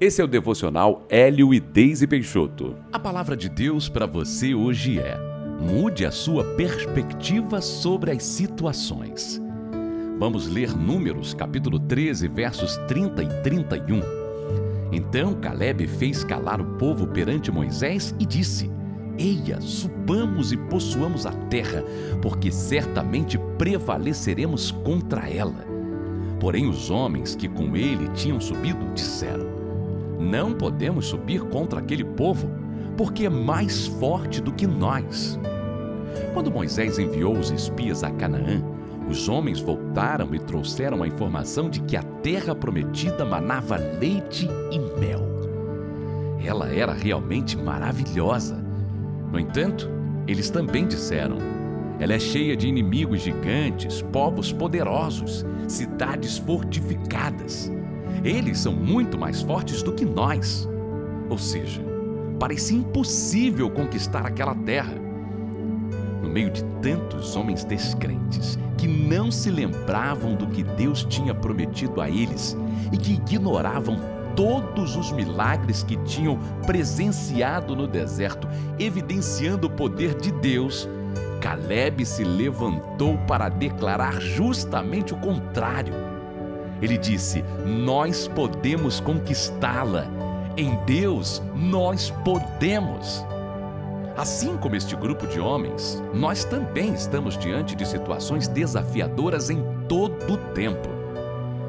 Esse é o devocional Hélio e Deise Peixoto. A palavra de Deus para você hoje é: mude a sua perspectiva sobre as situações. Vamos ler Números, capítulo 13, versos 30 e 31. Então Caleb fez calar o povo perante Moisés e disse: Eia, subamos e possuamos a terra, porque certamente prevaleceremos contra ela. Porém, os homens que com ele tinham subido disseram: não podemos subir contra aquele povo, porque é mais forte do que nós. Quando Moisés enviou os espias a Canaã, os homens voltaram e trouxeram a informação de que a terra prometida manava leite e mel. Ela era realmente maravilhosa. No entanto, eles também disseram: ela é cheia de inimigos gigantes, povos poderosos, cidades fortificadas. Eles são muito mais fortes do que nós. Ou seja, parecia impossível conquistar aquela terra. No meio de tantos homens descrentes que não se lembravam do que Deus tinha prometido a eles e que ignoravam todos os milagres que tinham presenciado no deserto, evidenciando o poder de Deus, Caleb se levantou para declarar justamente o contrário ele disse: Nós podemos conquistá-la. Em Deus, nós podemos. Assim como este grupo de homens, nós também estamos diante de situações desafiadoras em todo o tempo.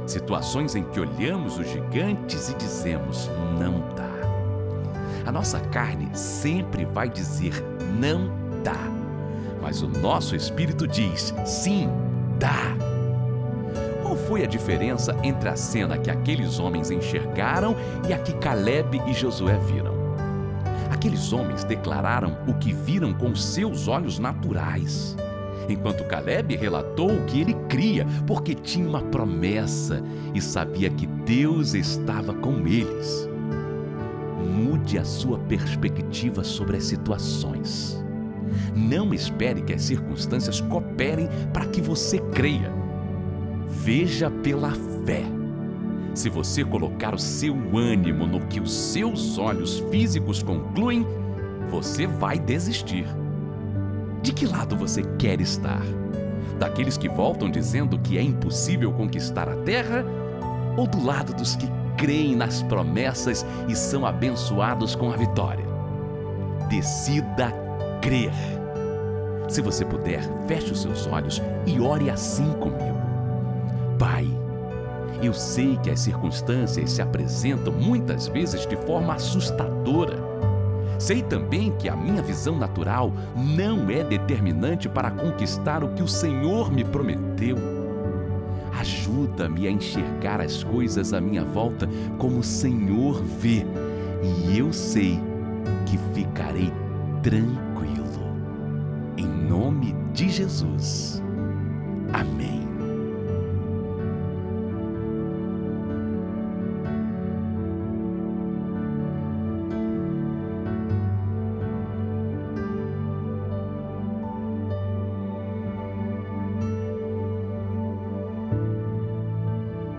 Situações em que olhamos os gigantes e dizemos: não dá. A nossa carne sempre vai dizer: não dá. Mas o nosso espírito diz: sim, dá. Qual foi a diferença entre a cena que aqueles homens enxergaram e a que Caleb e Josué viram? Aqueles homens declararam o que viram com seus olhos naturais, enquanto Caleb relatou o que ele cria, porque tinha uma promessa e sabia que Deus estava com eles. Mude a sua perspectiva sobre as situações. Não espere que as circunstâncias cooperem para que você creia Veja pela fé. Se você colocar o seu ânimo no que os seus olhos físicos concluem, você vai desistir. De que lado você quer estar? Daqueles que voltam dizendo que é impossível conquistar a terra? Ou do lado dos que creem nas promessas e são abençoados com a vitória? Decida crer. Se você puder, feche os seus olhos e ore assim comigo. Pai, eu sei que as circunstâncias se apresentam muitas vezes de forma assustadora. Sei também que a minha visão natural não é determinante para conquistar o que o Senhor me prometeu. Ajuda-me a enxergar as coisas à minha volta como o Senhor vê, e eu sei que ficarei tranquilo. Em nome de Jesus. Amém.